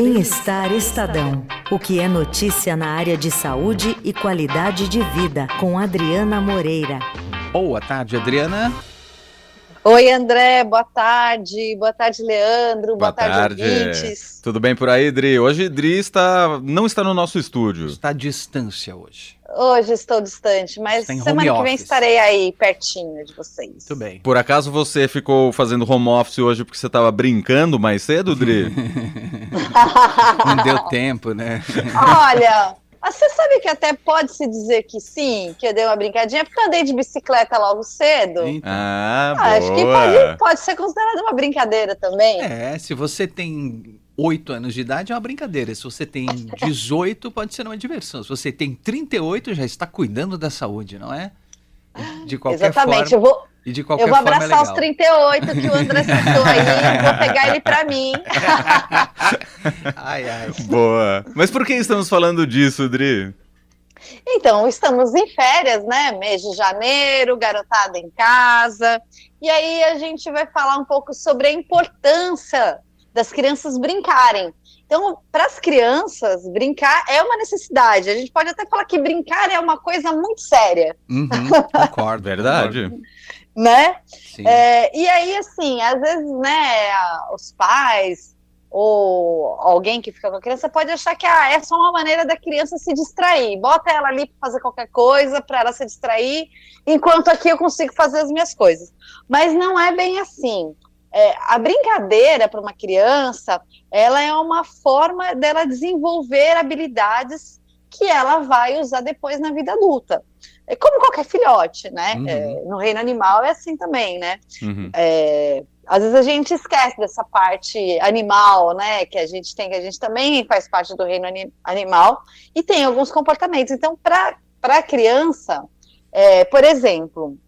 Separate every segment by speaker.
Speaker 1: Bem-Estar Estadão. O que é notícia na área de saúde e qualidade de vida, com Adriana Moreira.
Speaker 2: Boa tarde, Adriana.
Speaker 3: Oi, André, boa tarde. Boa tarde, Leandro.
Speaker 2: Boa, boa tarde, ouvintes. Tudo bem por aí, Dri? Hoje Dri está, não está no nosso estúdio.
Speaker 4: Está à distância hoje.
Speaker 3: Hoje estou distante, mas semana que vem estarei aí pertinho de vocês.
Speaker 4: Muito bem.
Speaker 2: Por acaso você ficou fazendo home office hoje porque você estava brincando mais cedo, Dri?
Speaker 4: não deu tempo, né?
Speaker 3: Olha, você sabe que até pode se dizer que sim, que eu dei uma brincadinha, porque eu andei de bicicleta logo cedo.
Speaker 2: Então. Ah,
Speaker 3: ah Acho que pode, pode ser considerado uma brincadeira também.
Speaker 4: É, se você tem 8 anos de idade é uma brincadeira. Se você tem 18, pode ser uma diversão. Se você tem 38, já está cuidando da saúde, não é?
Speaker 3: De qualquer Exatamente. forma. Eu vou, e de qualquer eu vou abraçar é os 38 que o André citou aí, vou pegar ele para mim.
Speaker 2: ai, ai. Boa. Mas por que estamos falando disso, Dri?
Speaker 3: Então, estamos em férias, né? Mês de janeiro, garotada em casa. E aí a gente vai falar um pouco sobre a importância das crianças brincarem. Então, para as crianças, brincar é uma necessidade. A gente pode até falar que brincar é uma coisa muito séria.
Speaker 4: Uhum, concordo,
Speaker 2: verdade.
Speaker 3: Né? É, e aí, assim, às vezes, né, os pais ou alguém que fica com a criança pode achar que ah, é só uma maneira da criança se distrair. Bota ela ali para fazer qualquer coisa, para ela se distrair, enquanto aqui eu consigo fazer as minhas coisas. Mas não é bem assim é, a brincadeira para uma criança, ela é uma forma dela desenvolver habilidades que ela vai usar depois na vida adulta. É como qualquer filhote, né? Uhum. É, no reino animal é assim também, né? Uhum. É, às vezes a gente esquece dessa parte animal, né? Que a gente tem, que a gente também faz parte do reino animal e tem alguns comportamentos. Então, para a criança, é, por exemplo,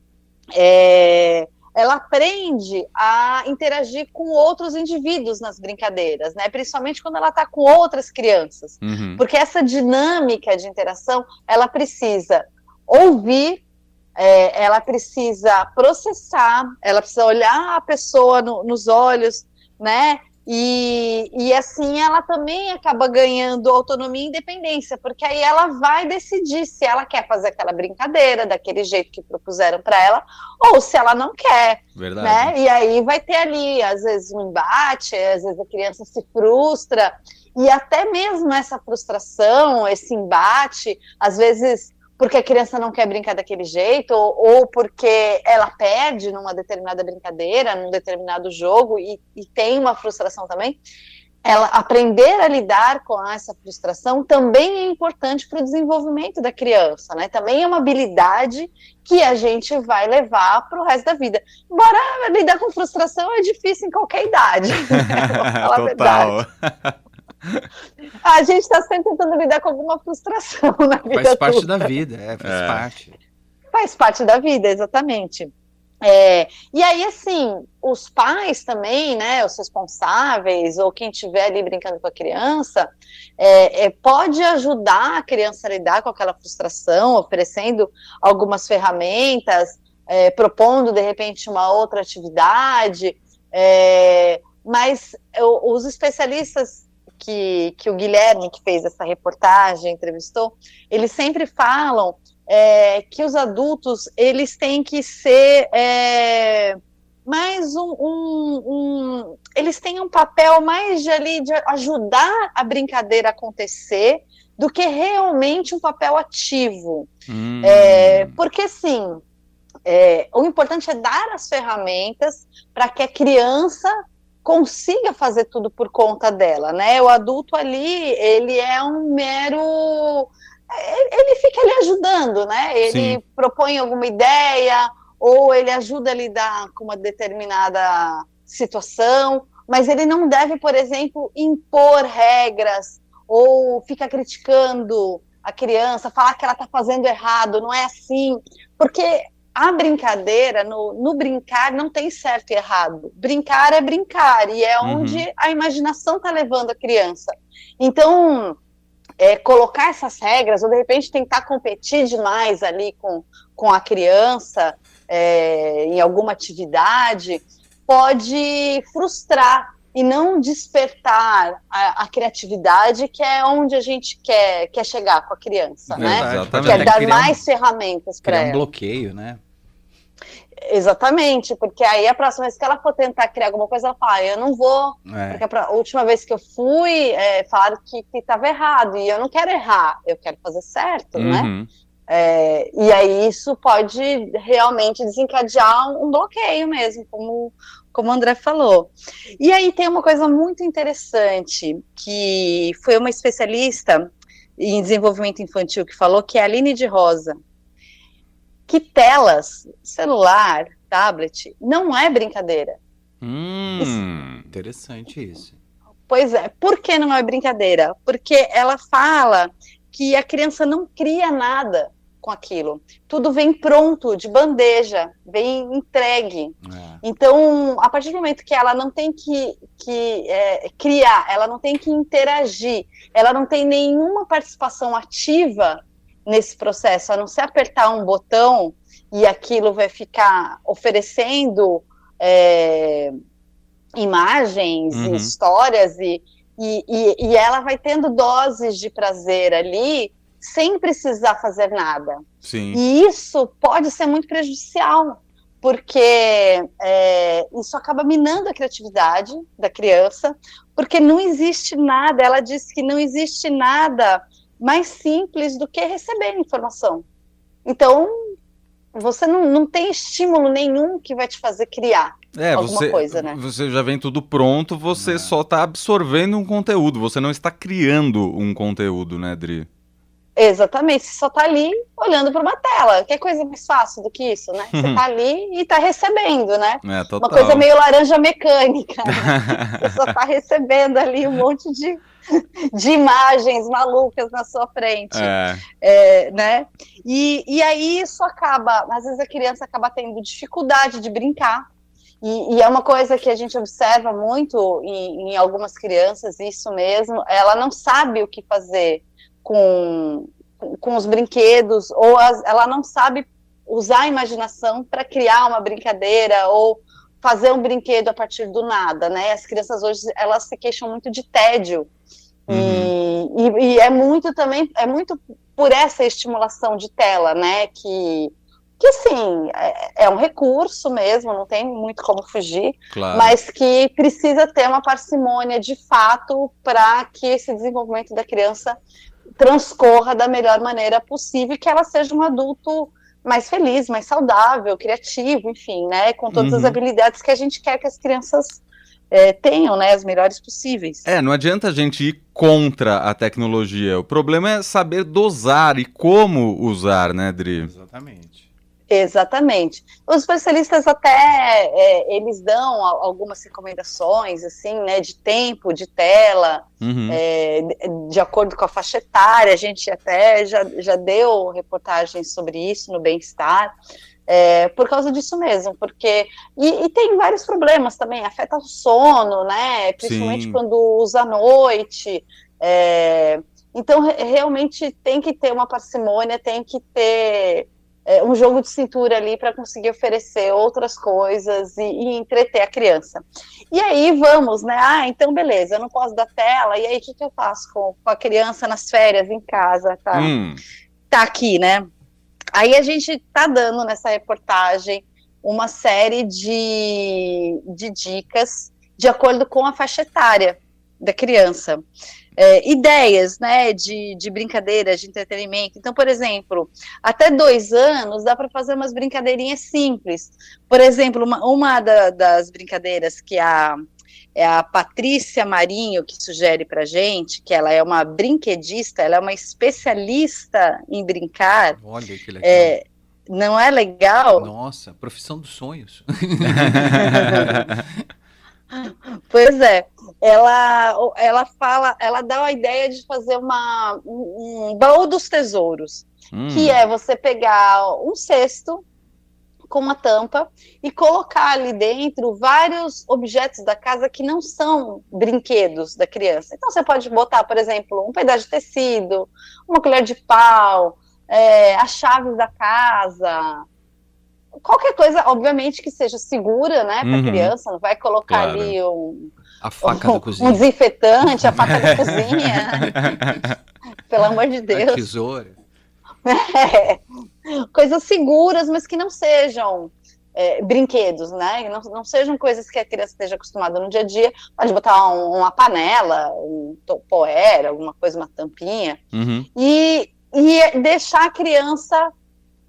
Speaker 3: é, ela aprende a interagir com outros indivíduos nas brincadeiras, né? Principalmente quando ela está com outras crianças, uhum. porque essa dinâmica de interação ela precisa ouvir, é, ela precisa processar, ela precisa olhar a pessoa no, nos olhos, né? E, e assim ela também acaba ganhando autonomia e independência, porque aí ela vai decidir se ela quer fazer aquela brincadeira daquele jeito que propuseram para ela, ou se ela não quer. Verdade. Né? E aí vai ter ali, às vezes, um embate, às vezes a criança se frustra, e até mesmo essa frustração, esse embate, às vezes porque a criança não quer brincar daquele jeito, ou, ou porque ela perde numa determinada brincadeira, num determinado jogo, e, e tem uma frustração também. Ela aprender a lidar com essa frustração também é importante para o desenvolvimento da criança, né? Também é uma habilidade que a gente vai levar para o resto da vida. Embora lidar com frustração é difícil em qualquer idade. Né?
Speaker 2: Total. A
Speaker 3: gente está sempre tentando lidar com alguma frustração na vida.
Speaker 4: Faz parte da vida, é, faz é. parte.
Speaker 3: Faz parte da vida, exatamente. É, e aí, assim, os pais também, né, os responsáveis, ou quem estiver ali brincando com a criança, é, é, pode ajudar a criança a lidar com aquela frustração, oferecendo algumas ferramentas, é, propondo, de repente, uma outra atividade, é, mas os especialistas que, que o Guilherme, que fez essa reportagem, entrevistou, eles sempre falam é, que os adultos, eles têm que ser é, mais um, um, um, Eles têm um papel mais de, ali, de ajudar a brincadeira a acontecer do que realmente um papel ativo. Hum. É, porque, sim, é, o importante é dar as ferramentas para que a criança consiga fazer tudo por conta dela, né? O adulto ali, ele é um mero ele fica ali ajudando, né? Ele Sim. propõe alguma ideia ou ele ajuda a lidar com uma determinada situação, mas ele não deve, por exemplo, impor regras ou ficar criticando a criança, falar que ela está fazendo errado, não é assim, porque a brincadeira, no, no, brincar, não tem certo e errado. Brincar é brincar, e é uhum. onde a imaginação está levando a criança. Então, é, colocar essas regras, ou de repente tentar competir demais ali com, com a criança é, em alguma atividade, pode frustrar e não despertar a, a, criatividade, que é onde a gente quer, quer chegar com a criança, né? Exatamente. Quer dar mais um, ferramentas para ela. um
Speaker 4: bloqueio, né?
Speaker 3: Exatamente, porque aí a próxima vez que ela for tentar criar alguma coisa, ela fala, ah, eu não vou, é. porque a última vez que eu fui, é, falaram que estava errado, e eu não quero errar, eu quero fazer certo, né? uhum. né? É, e aí isso pode realmente desencadear um bloqueio mesmo, como, como o André falou. E aí tem uma coisa muito interessante, que foi uma especialista em desenvolvimento infantil que falou, que é a Aline de Rosa, que telas, celular, tablet, não é brincadeira.
Speaker 4: Hum, isso. interessante isso.
Speaker 3: Pois é, por que não é brincadeira? Porque ela fala que a criança não cria nada com aquilo. Tudo vem pronto, de bandeja, vem entregue. É. Então, a partir do momento que ela não tem que, que é, criar, ela não tem que interagir, ela não tem nenhuma participação ativa nesse processo, a não ser apertar um botão e aquilo vai ficar oferecendo é, imagens uhum. e histórias e, e, e, ela vai tendo doses de prazer ali sem precisar fazer nada.
Speaker 2: Sim.
Speaker 3: E isso pode ser muito prejudicial, porque é, isso acaba minando a criatividade da criança, porque não existe nada, ela diz que não existe nada mais simples do que receber informação. Então, você não, não tem estímulo nenhum que vai te fazer criar é, alguma
Speaker 2: você,
Speaker 3: coisa, né?
Speaker 2: Você já vem tudo pronto, você é. só está absorvendo um conteúdo, você não está criando um conteúdo, né, Dri?
Speaker 3: Exatamente, você só está ali olhando para uma tela. Que coisa mais fácil do que isso, né? Você está ali e está recebendo, né?
Speaker 2: É,
Speaker 3: uma coisa meio laranja mecânica. Né? Você só está recebendo ali um monte de de imagens malucas na sua frente, é. É, né? E, e aí isso acaba, às vezes a criança acaba tendo dificuldade de brincar, e, e, é uma coisa que a gente observa muito em, em, algumas crianças, isso mesmo, ela não sabe o que fazer com, com os brinquedos, ou as, ela não sabe usar a imaginação para criar uma brincadeira, ou fazer um brinquedo a partir do nada, né? As crianças hoje, elas se queixam muito de tédio, Uhum. E, e, é muito também, é muito por essa estimulação de tela, né, que, que assim, é, é um recurso mesmo, não tem muito como fugir, claro. mas que precisa ter uma parcimônia de fato para que esse desenvolvimento da criança transcorra da melhor maneira possível e que ela seja um adulto mais feliz, mais saudável, criativo, enfim, né, com todas uhum. as habilidades que a gente quer que as crianças é, tenham né, as melhores possíveis.
Speaker 2: É, não adianta a gente ir contra a tecnologia. O problema é saber dosar e como usar, né, Dri?
Speaker 4: Exatamente.
Speaker 3: Exatamente. Os especialistas até é, eles dão algumas recomendações assim, né, de tempo, de tela, uhum. é, de acordo com a faixa etária. A gente até já, já deu reportagens sobre isso no bem-estar é, por causa disso mesmo, porque e, e, tem vários problemas também, afeta o sono, né? Principalmente Sim. quando usa à noite. É, então realmente tem que ter uma parcimônia, tem que ter é, um jogo de cintura ali para conseguir oferecer outras coisas e, e, entreter a criança. E aí vamos, né? Ah, então beleza, eu não posso dar tela, e aí o que, que eu faço com, com a criança nas férias em casa, tá? Hum. Tá aqui, né? Aí a gente está dando nessa reportagem uma série de, de dicas de acordo com a faixa etária da criança. É, ideias, né, de, de brincadeiras, de entretenimento. Então, por exemplo, até dois anos dá para fazer umas brincadeirinhas simples. Por exemplo, uma, uma da, das brincadeiras que a é a Patrícia Marinho que sugere para gente, que ela é uma brinquedista, ela é uma especialista em brincar.
Speaker 4: Olha que legal. É,
Speaker 3: não é legal?
Speaker 4: Nossa, profissão dos sonhos.
Speaker 3: pois é, ela, ela fala, ela dá a ideia de fazer uma, um, baú dos tesouros, hum. que é você pegar um cesto com uma tampa e colocar ali dentro vários objetos da casa que não são brinquedos da criança. Então você pode botar, por exemplo, um pedaço de tecido, uma colher de pau, é, as chaves da casa, qualquer coisa, obviamente, que seja segura, né, para a uhum. criança. Não vai colocar claro. ali um,
Speaker 4: A faca
Speaker 3: um,
Speaker 4: da cozinha.
Speaker 3: Um desinfetante, a faca da cozinha. Pelo amor de Deus.
Speaker 4: A tesoura.
Speaker 3: É. Coisas seguras, mas que não sejam é, brinquedos, né? Não, não, sejam coisas que a criança esteja acostumada no dia a dia. Pode botar um, uma panela, um topoera, alguma coisa, uma tampinha. Uhum. E, e deixar a criança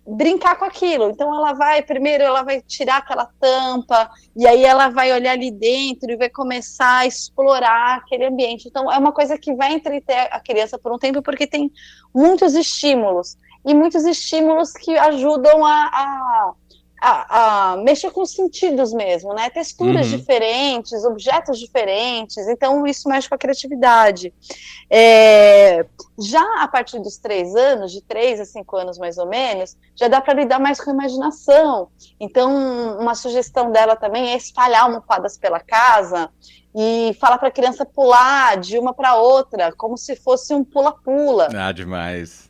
Speaker 3: brincar com aquilo. Então ela vai, primeiro ela vai tirar aquela tampa, e aí ela vai olhar ali dentro e vai começar a explorar aquele ambiente. Então é uma coisa que vai entreter a criança por um tempo, porque tem muitos estímulos, e muitos estímulos que ajudam a, a a, a, mexer com os sentidos mesmo, né? Texturas uhum. diferentes, objetos diferentes, então isso mexe com a criatividade. É, já a partir dos três anos, de três a cinco anos mais ou menos, já dá para lidar mais com a imaginação. Então, uma sugestão dela também é espalhar almofadas pela casa e falar para a criança pular de uma para outra, como se fosse um pula-pula.
Speaker 2: Ah, demais.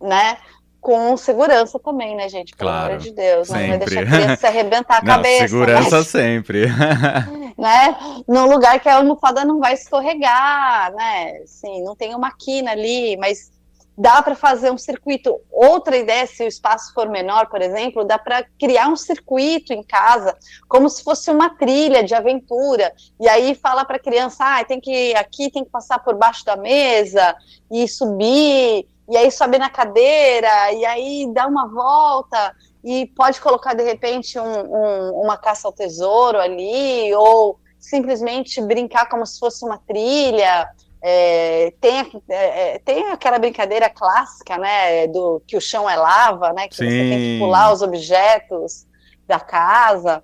Speaker 3: Né? Com segurança também, né, gente? Pelo claro, amor de Deus. Sempre. Não vai deixar a criança se arrebentar a não, cabeça.
Speaker 2: Segurança mas... sempre.
Speaker 3: né? Num lugar que a almofada não vai escorregar, né? Sim, não tem uma quina ali, mas dá para fazer um circuito. Outra ideia, se o espaço for menor, por exemplo, dá para criar um circuito em casa, como se fosse uma trilha de aventura. E aí fala para a criança, ah, tem que aqui tem que passar por baixo da mesa e subir e aí sobe na cadeira, e aí dá uma volta, e pode colocar de repente um, um, uma caça ao tesouro ali, ou simplesmente brincar como se fosse uma trilha. É, tem, é, é, tem aquela brincadeira clássica, né, do que o chão é lava, né, que Sim. você tem que pular os objetos da casa.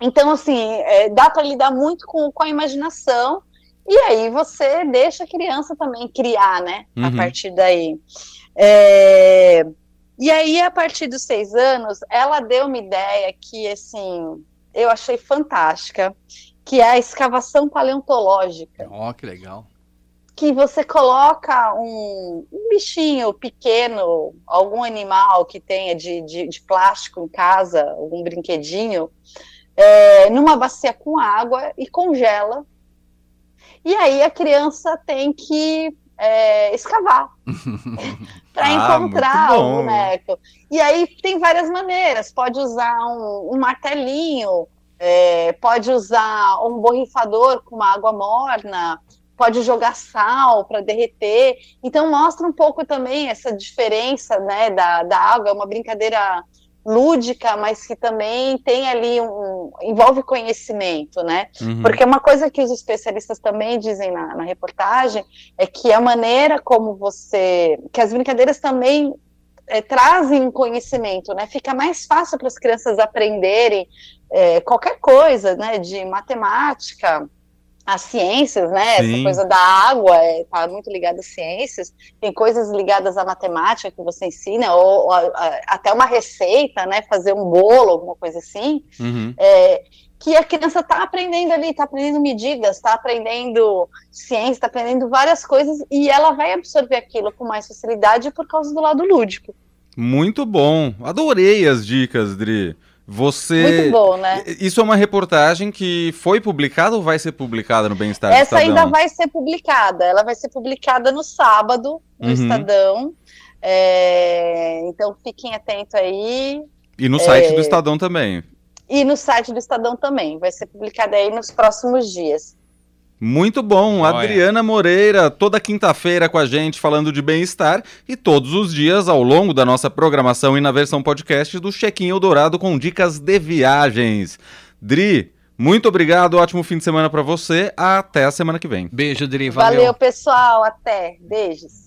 Speaker 3: Então, assim, é, dá para lidar muito com, com a imaginação e aí você deixa a criança também criar, né? Uhum. A partir daí. É... E aí, a partir dos seis anos, ela deu uma ideia que, assim, eu achei fantástica, que é a escavação paleontológica.
Speaker 4: Ó, oh, que legal.
Speaker 3: Que você coloca um, um, bichinho pequeno, algum animal que tenha de, de, de plástico em casa, algum brinquedinho, é, numa bacia com água e congela e aí a criança tem que é, escavar para ah, encontrar o boneco. E aí tem várias maneiras. Pode usar um, um martelinho, é, pode usar um borrifador com uma água morna, pode jogar sal para derreter. Então mostra um pouco também essa diferença né, da, da água, é uma brincadeira lúdica, mas que também tem ali um envolve conhecimento, né? Uhum. Porque uma coisa que os especialistas também dizem na, na, reportagem é que a maneira como você, que as brincadeiras também é, trazem conhecimento, né? Fica mais fácil para as crianças aprenderem é, qualquer coisa, né? De matemática, as ciências, né? Sim. Essa coisa da água está é, muito ligada às ciências. Tem coisas ligadas à matemática que você ensina, ou, ou a, até uma receita, né? Fazer um bolo, alguma coisa assim. Uhum. É, que a criança está aprendendo ali, está aprendendo medidas, está aprendendo ciência, está aprendendo várias coisas e ela vai absorver aquilo com mais facilidade por causa do lado lúdico.
Speaker 2: Muito bom. Adorei as dicas, Dri. Você.
Speaker 3: Muito bom, né?
Speaker 2: Isso é uma reportagem que foi publicada ou vai ser publicada no Bem-Estar
Speaker 3: Essa ainda vai ser publicada. Ela vai ser publicada no sábado, no uhum. Estadão. É... Então fiquem atentos aí.
Speaker 2: E no site é... do Estadão também.
Speaker 3: E no site do Estadão também. Vai ser publicada aí nos próximos dias.
Speaker 2: Muito bom, Olha. Adriana Moreira, toda quinta-feira com a gente falando de bem-estar e todos os dias ao longo da nossa programação e na versão podcast do Chequinho Dourado com dicas de viagens. Dri, muito obrigado, ótimo fim de semana para você. Até a semana que vem.
Speaker 4: Beijo, Dri, valeu.
Speaker 3: Valeu, pessoal, até. Beijos.